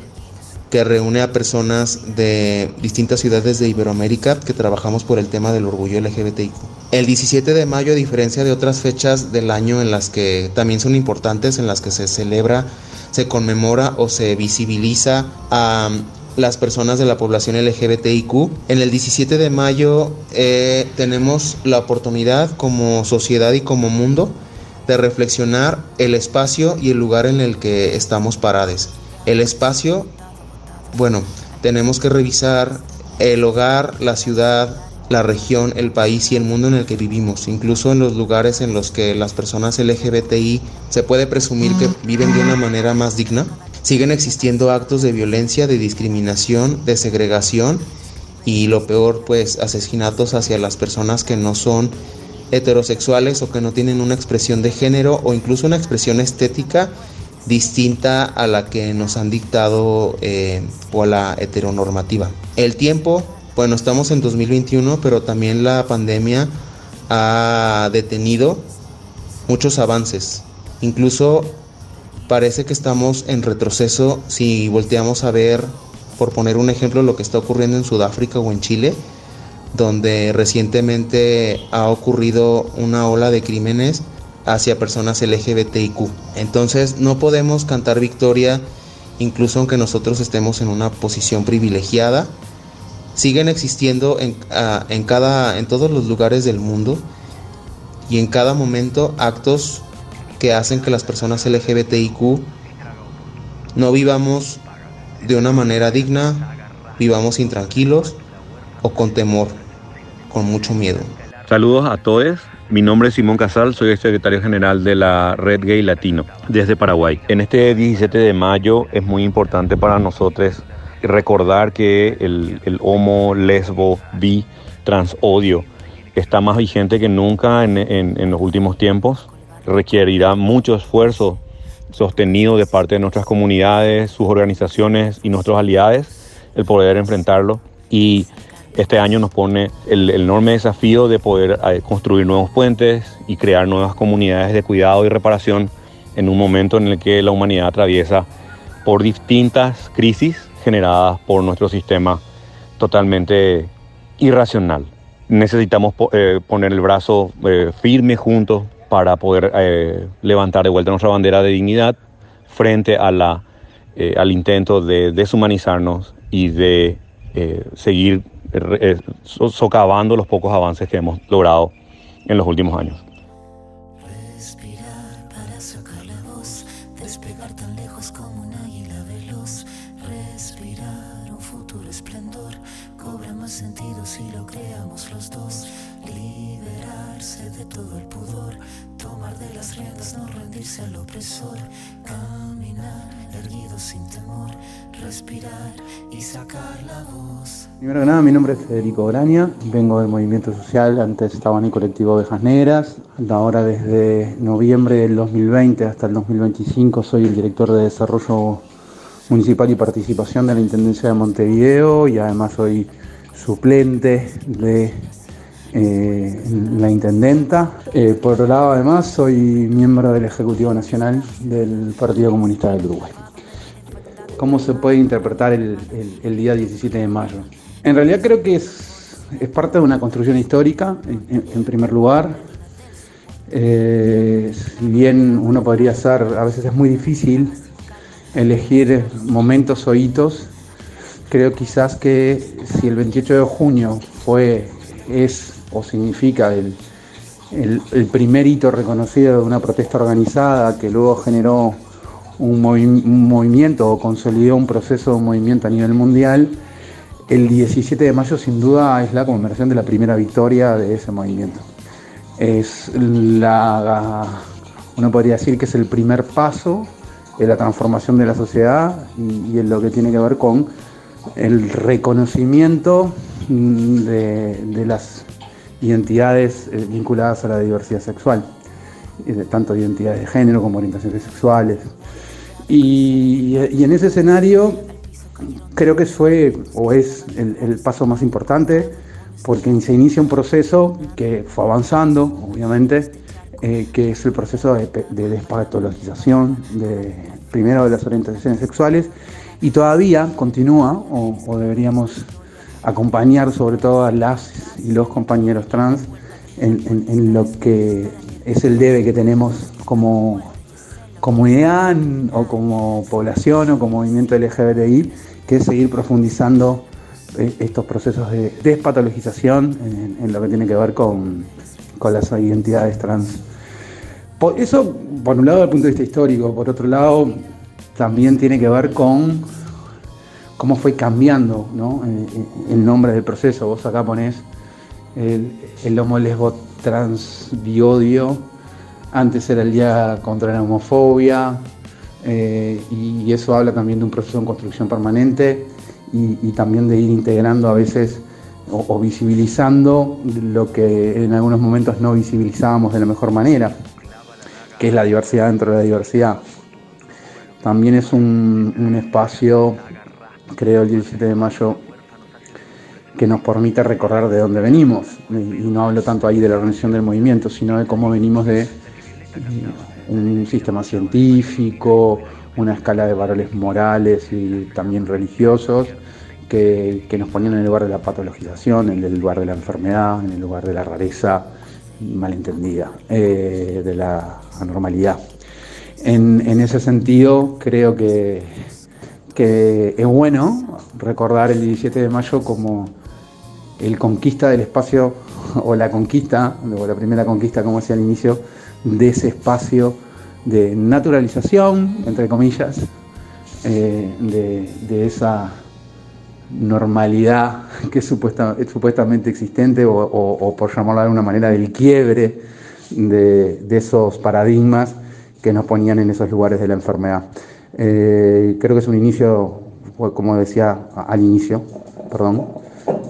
que reúne a personas de distintas ciudades de Iberoamérica que trabajamos por el tema del orgullo LGBTIQ. El 17 de mayo, a diferencia de otras fechas del año en las que también son importantes, en las que se celebra, se conmemora o se visibiliza a las personas de la población LGBTIQ. En el 17 de mayo eh, tenemos la oportunidad como sociedad y como mundo de reflexionar el espacio y el lugar en el que estamos parados. El espacio, bueno, tenemos que revisar el hogar, la ciudad, la región, el país y el mundo en el que vivimos, incluso en los lugares en los que las personas LGBTI se puede presumir que viven de una manera más digna. Siguen existiendo actos de violencia, de discriminación, de segregación y lo peor, pues asesinatos hacia las personas que no son heterosexuales o que no tienen una expresión de género o incluso una expresión estética distinta a la que nos han dictado eh, o a la heteronormativa. El tiempo, bueno, estamos en 2021, pero también la pandemia ha detenido muchos avances. Incluso parece que estamos en retroceso si volteamos a ver, por poner un ejemplo, lo que está ocurriendo en Sudáfrica o en Chile, donde recientemente ha ocurrido una ola de crímenes hacia personas LGBTIQ. Entonces no podemos cantar victoria incluso aunque nosotros estemos en una posición privilegiada. Siguen existiendo en, en, cada, en todos los lugares del mundo y en cada momento actos que hacen que las personas LGBTIQ no vivamos de una manera digna, vivamos intranquilos o con temor, con mucho miedo. Saludos a todos, Mi nombre es Simón Casal, soy el secretario general de la Red Gay Latino desde Paraguay. En este 17 de mayo es muy importante para nosotros recordar que el, el homo, lesbo, bi, trans odio está más vigente que nunca en, en, en los últimos tiempos. Requerirá mucho esfuerzo sostenido de parte de nuestras comunidades, sus organizaciones y nuestros aliados el poder enfrentarlo. Y este año nos pone el, enorme desafío de poder eh, construir nuevos puentes y crear nuevas comunidades de cuidado y reparación en un momento en el que la humanidad atraviesa por distintas crisis generadas por nuestro sistema totalmente irracional. Necesitamos eh, poner el brazo eh, firme juntos para poder levantar de vuelta nuestra bandera de dignidad frente a la, al intento de deshumanizarnos y de seguir socavando los pocos avances que hemos logrado en los últimos años. Primero que nada, mi nombre es Federico Oraña, vengo del movimiento social, antes estaba en el colectivo Ovejas Negras, ahora desde noviembre del 2020 hasta el 2025 soy el director de desarrollo municipal y participación de la Intendencia de Montevideo y además soy suplente de eh, la Intendenta. Eh, por otro lado, además, soy miembro del Ejecutivo Nacional del Partido Comunista del Uruguay. ¿Cómo se puede interpretar el día 17 de mayo? En realidad creo que es, es parte de una construcción histórica, en, primer lugar. Eh, si bien uno podría ser, a veces es muy difícil elegir momentos o hitos, creo quizás que si el 28 de junio fue, es o significa el, el- primer hito reconocido de una protesta organizada que luego generó un, un movimiento o consolidó un proceso de movimiento a nivel mundial, el 17 de mayo sin duda es la conmemoración de la primera victoria de ese movimiento. Es la, uno podría decir que es el primer paso en la transformación de la sociedad y, y en lo que tiene que ver con el reconocimiento mm, de, las identidades eh, vinculadas a la diversidad sexual, de tanto identidades de género como orientaciones sexuales. Y en ese escenario creo que fue o es el, paso más importante porque se inicia un proceso que fue avanzando, obviamente, eh, que es el proceso de, despatologización de, primero de las orientaciones sexuales y todavía continúa o, deberíamos acompañar sobre todo a las y los compañeros trans en lo que es el debe que tenemos como comunidad o como población o como movimiento LGBTI, que es seguir profundizando eh, estos procesos de despatologización en, lo que tiene que ver con, con las identidades trans. Por eso, por un lado, desde el punto de vista histórico, por otro lado, también tiene que ver con cómo fue cambiando ¿no? Eh, el nombre del proceso. Vos acá ponés el, el homo lesbo trans biodio, antes era el día contra la homofobia, eh, y eso habla también de un proceso en construcción permanente y, también de ir integrando a veces o, visibilizando lo que en algunos momentos no visibilizábamos de la mejor manera, que es la diversidad dentro de la diversidad. También es un, espacio, creo, el 17 de mayo, que nos permite recordar de dónde venimos. Y, y no hablo tanto ahí de la organización del movimiento, sino de cómo venimos de un sistema científico, una escala de valores morales y también religiosos que, que nos ponían en el lugar de la patologización, en el lugar de la enfermedad, en el lugar de la rareza malentendida, eh, de la anormalidad. En, ese sentido, creo que, que es bueno recordar el 17 de mayo como el conquista del espacio, o la conquista, o la primera conquista, como decía al inicio, de ese espacio de naturalización, entre comillas, eh, de, de esa normalidad que es supuesta- es supuestamente existente, o, por llamarlo de alguna manera, del quiebre de, de esos paradigmas que nos ponían en esos lugares de la enfermedad. Eh, creo que es un inicio, como decía al inicio, perdón,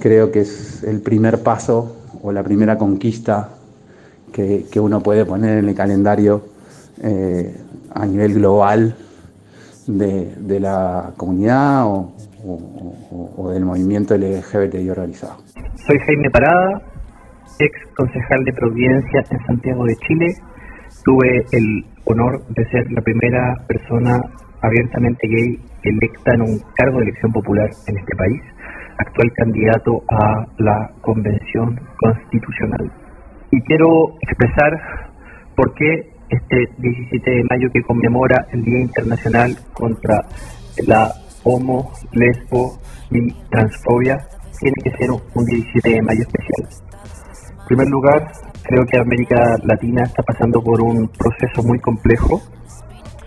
creo que es el primer paso o la primera conquista que, que uno puede poner en el calendario eh, a nivel global de, de la comunidad o, o, o, del movimiento LGBTI organizado. Soy Jaime Parada, ex concejal de Providencia en Santiago de Chile. Tuve el honor de ser la primera persona abiertamente gay electa en un cargo de elección popular en este país, actual candidato a la Convención Constitucional. Y quiero expresar por qué este 17 de mayo que conmemora el Día Internacional contra la homo, lesbo y transfobia tiene que ser un 17 de mayo especial. En primer lugar, creo que América Latina está pasando por un proceso muy complejo.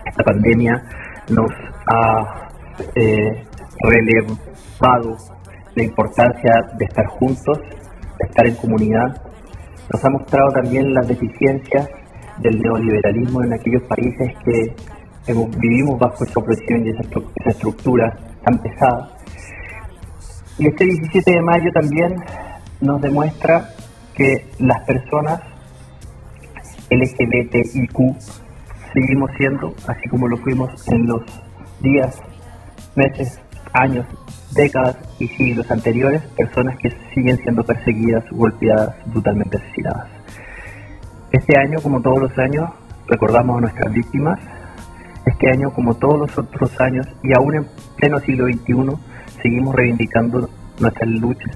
Esta pandemia nos ha eh, relevado la importancia de estar juntos, de estar en comunidad. Nos ha mostrado también las deficiencias del neoliberalismo en aquellos países que vivimos bajo esa opresión y esa, estructura tan pesada. Y este 17 de mayo también nos demuestra que las personas LGBTIQ seguimos siendo, así como lo fuimos en los días, meses, años, décadas y siglos anteriores, personas que siguen siendo perseguidas, golpeadas, brutalmente asesinadas. Este año, como todos los años, recordamos a nuestras víctimas. Este año, como todos los otros años, y aún en pleno siglo XXI, seguimos reivindicando nuestras luchas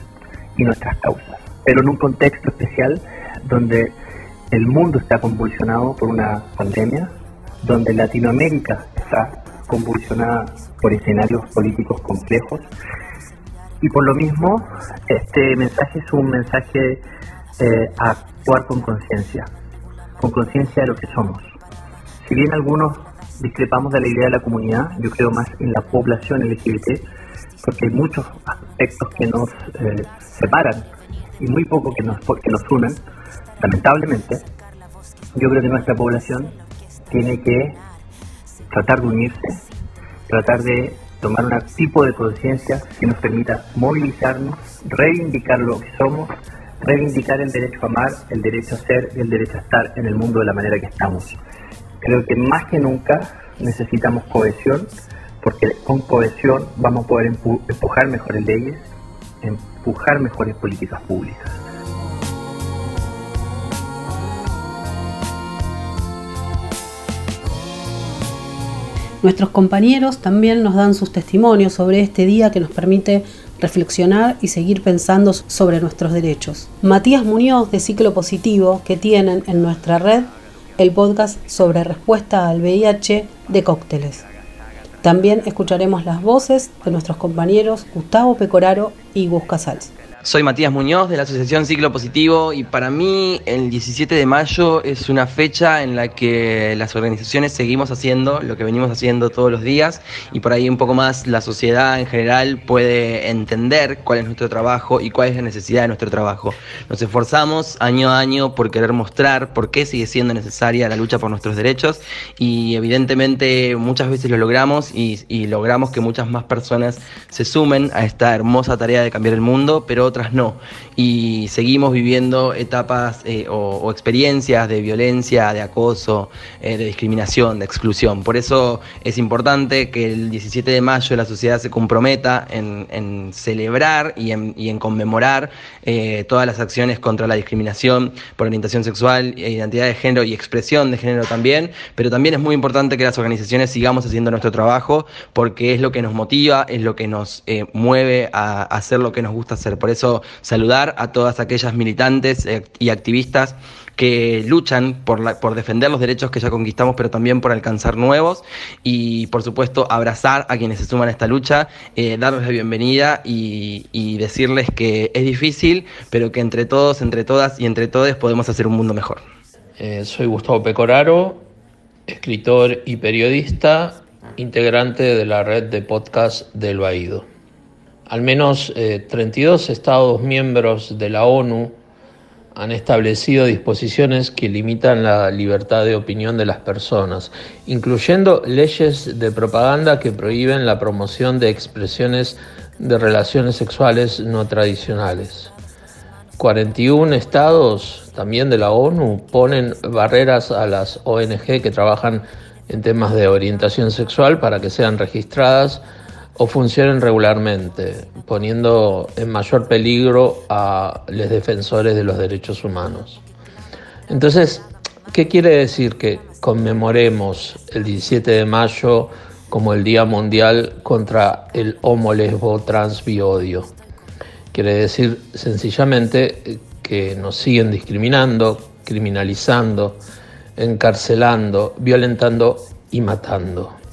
y nuestras causas. Pero en un contexto especial donde el mundo está convulsionado por una pandemia, donde Latinoamérica está convulsionada por escenarios políticos complejos. Y por lo mismo, este mensaje es un mensaje eh, a actuar con conciencia, con conciencia de lo que somos. Si bien algunos discrepamos de la idea de la comunidad, yo creo más en la población LGBT, porque hay muchos aspectos que nos eh, separan y muy poco que nos, que nos unen, lamentablemente, yo creo que nuestra población tiene que tratar de unirse, tratar de tomar un tipo de conciencia que nos permita movilizarnos, reivindicar lo que somos, reivindicar el derecho a amar, el derecho a ser y el derecho a estar en el mundo de la manera que estamos. Creo que más que nunca necesitamos cohesión, porque con cohesión vamos a poder empujar mejores leyes, empujar mejores políticas públicas. Nuestros compañeros también nos dan sus testimonios sobre este día que nos permite reflexionar y seguir pensando sobre nuestros derechos. Matías Muñoz de Ciclo Positivo, que tienen en nuestra red el podcast sobre respuesta al VIH de cócteles. También escucharemos las voces de nuestros compañeros Gustavo Pecoraro y Gus Casals. Soy Matías Muñoz de la Asociación Ciclo Positivo y para mí el 17 de mayo es una fecha en la que las organizaciones seguimos haciendo lo que venimos haciendo todos los días y por ahí un poco más la sociedad en general puede entender cuál es nuestro trabajo y cuál es la necesidad de nuestro trabajo. Nos esforzamos año a año por querer mostrar por qué sigue siendo necesaria la lucha por nuestros derechos y evidentemente muchas veces lo logramos y, logramos que muchas más personas se sumen a esta hermosa tarea de cambiar el mundo, pero otras no. Y seguimos viviendo etapas eh, o, experiencias de violencia, de acoso, eh, de discriminación, de exclusión. Por eso es importante que el 17 de mayo la sociedad se comprometa en, celebrar y en, conmemorar eh, todas las acciones contra la discriminación por orientación sexual, e identidad de género y expresión de género también. Pero también es muy importante que las organizaciones sigamos haciendo nuestro trabajo porque es lo que nos motiva, es lo que nos eh, mueve a, a hacer lo que nos gusta hacer. Por eso saludar a todas aquellas militantes eh, y activistas que luchan por, la, por defender los derechos que ya conquistamos, pero también por alcanzar nuevos y, por supuesto, abrazar a quienes se suman a esta lucha, eh, darles la bienvenida y, decirles que es difícil, pero que entre todos, entre todas y entre todos podemos hacer un mundo mejor. Eh, soy Gustavo Pecoraro, escritor y periodista, integrante de la red de podcast del Baído. Al menos eh, 32 Estados miembros de la ONU han establecido disposiciones que limitan la libertad de opinión de las personas, incluyendo leyes de propaganda que prohíben la promoción de expresiones de relaciones sexuales no tradicionales. 41 estados, también de la ONU, ponen barreras a las ONG que trabajan en temas de orientación sexual para que sean registradas o funcionen regularmente, poniendo en mayor peligro a los defensores de los derechos humanos. Entonces, ¿qué quiere decir que conmemoremos el 17 de mayo como el Día Mundial contra el homo lesbo trans biodio? Quiere decir sencillamente que nos siguen discriminando, criminalizando, encarcelando, violentando y matando.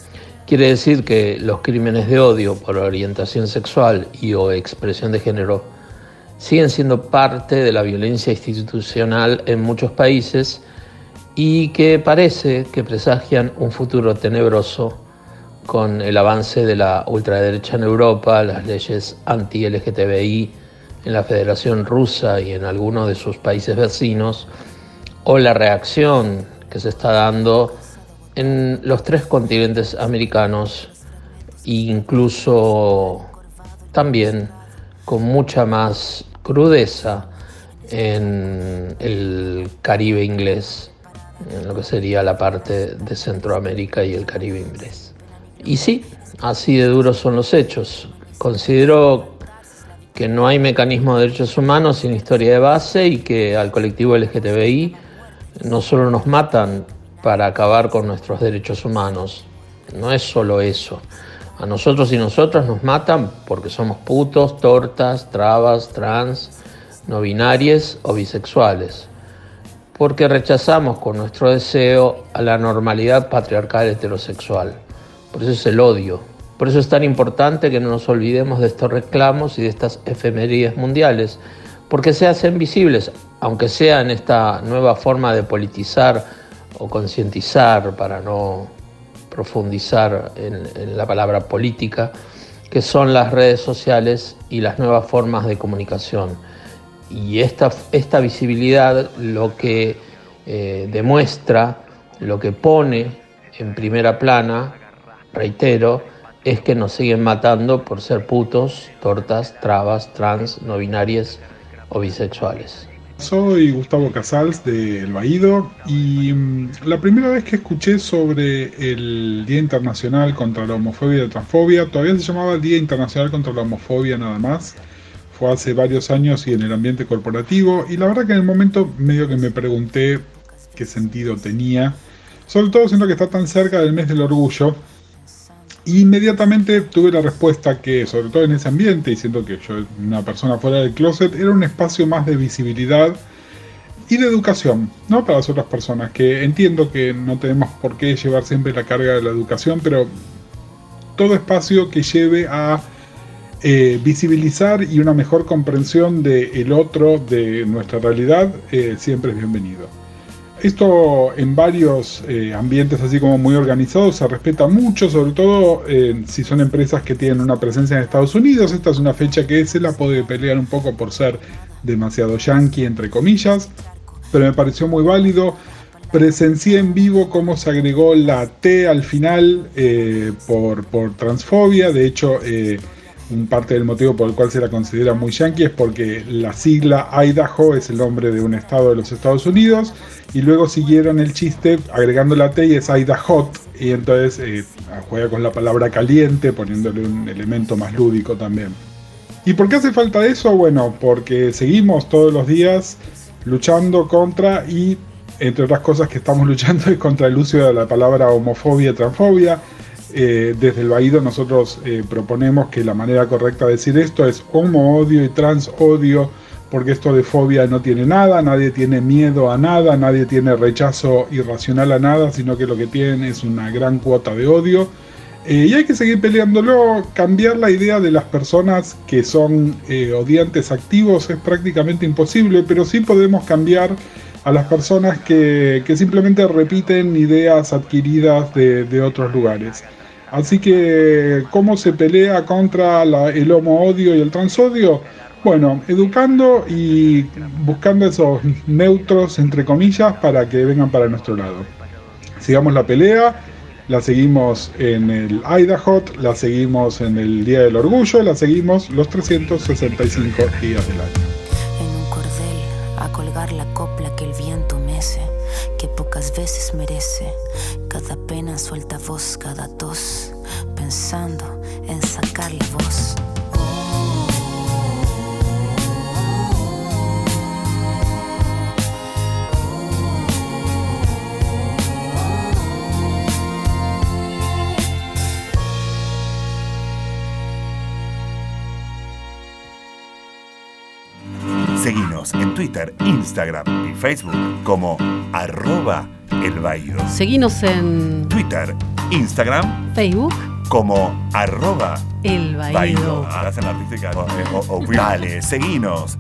Quiere decir que los crímenes de odio por orientación sexual y o expresión de género siguen siendo parte de la violencia institucional en muchos países y que parece que presagian un futuro tenebroso con el avance de la ultraderecha en Europa, las leyes anti-LGTBI en la Federación Rusa y en algunos de sus países vecinos, o la reacción que se está dando en los tres continentes americanos incluso también con mucha más crudeza en el Caribe inglés, en lo que sería la parte de Centroamérica y el Caribe inglés. Y sí, así de duros son los hechos. Considero que no hay mecanismo de derechos humanos sin historia de base y que al colectivo LGTBI no solo nos matan para acabar con nuestros derechos humanos, no es solo eso. A nosotros y nosotras nos matan porque somos putos, tortas, trabas, trans, no binarias o bisexuales. Porque rechazamos con nuestro deseo a la normalidad patriarcal heterosexual. Por eso es el odio. Por eso es tan importante que no nos olvidemos de estos reclamos y de estas efemerías mundiales. Porque se hacen visibles, aunque sea en esta nueva forma de politizar o concientizar, para no profundizar en, la palabra política, que son las redes sociales y las nuevas formas de comunicación. Y esta, esta visibilidad lo que eh, demuestra, lo que pone en primera plana, reitero, es que nos siguen matando por ser putos, tortas, trabas, trans, no binarias o bisexuales. Soy Gustavo Casals de El Baído y mm, la primera vez que escuché sobre el Día Internacional contra la Homofobia y la Transfobia, todavía se llamaba Día Internacional contra la Homofobia nada más, fue hace varios años y en el ambiente corporativo y la verdad que en el momento medio que me pregunté qué sentido tenía, sobre todo siendo que está tan cerca del mes del orgullo Inmediatamente tuve la respuesta que, sobre todo en ese ambiente, y que yo una persona fuera del closet, era un espacio más de visibilidad y de educación, ¿no? Para las otras personas, que entiendo que no tenemos por qué llevar siempre la carga de la educación, pero todo espacio que lleve a eh, visibilizar y una mejor comprensión del otro, de nuestra realidad, eh, siempre es bienvenido. Esto en varios eh, ambientes así como muy organizados se respeta mucho, sobre todo eh, si son empresas que tienen una presencia en Estados Unidos. Esta es una fecha que se la puede pelear un poco por ser demasiado yankee, entre comillas, pero me pareció muy válido. Presencié en vivo cómo se agregó la T al final eh, por, por, transfobia. De hecho, un parte del motivo por el cual se la considera muy yankee es porque la sigla Idaho es el nombre de un estado de los Estados Unidos y luego siguieron el chiste agregando la T y es Idaho y entonces eh, juega con la palabra caliente poniéndole un elemento más lúdico también. ¿Y por qué hace falta eso? Bueno, porque seguimos todos los días luchando contra y entre otras cosas que estamos luchando es contra el uso de la palabra homofobia y transfobia eh, desde el Baído nosotros eh, proponemos que la manera correcta de decir esto es homo odio y trans odio, porque esto de fobia no tiene nada, nadie tiene miedo a nada, nadie tiene rechazo irracional a nada, sino que lo que tienen es una gran cuota de odio. Eh, y hay que seguir peleándolo, cambiar la idea de las personas que son odiantes activos es prácticamente imposible, pero sí podemos cambiar a las personas que, simplemente repiten ideas adquiridas de otros lugares. Así que, ¿cómo se pelea contra el homo odio y el transodio? Bueno, educando y buscando esos neutros, entre comillas, para que vengan para nuestro lado. Sigamos la pelea, la seguimos en el Idaho, la seguimos en el Día del Orgullo, la seguimos los 365 días del año. En un cordel a colgar la copla que el viento mece, que pocas veces merece. Cada pena suelta voz, cada tos, pensando en sacar la voz. Twitter, Instagram y Facebook como arroba el Baído. Seguinos en Twitter, Instagram Facebook como arroba El Baído. Hacen la artística. O- o- o- Dale, seguinos.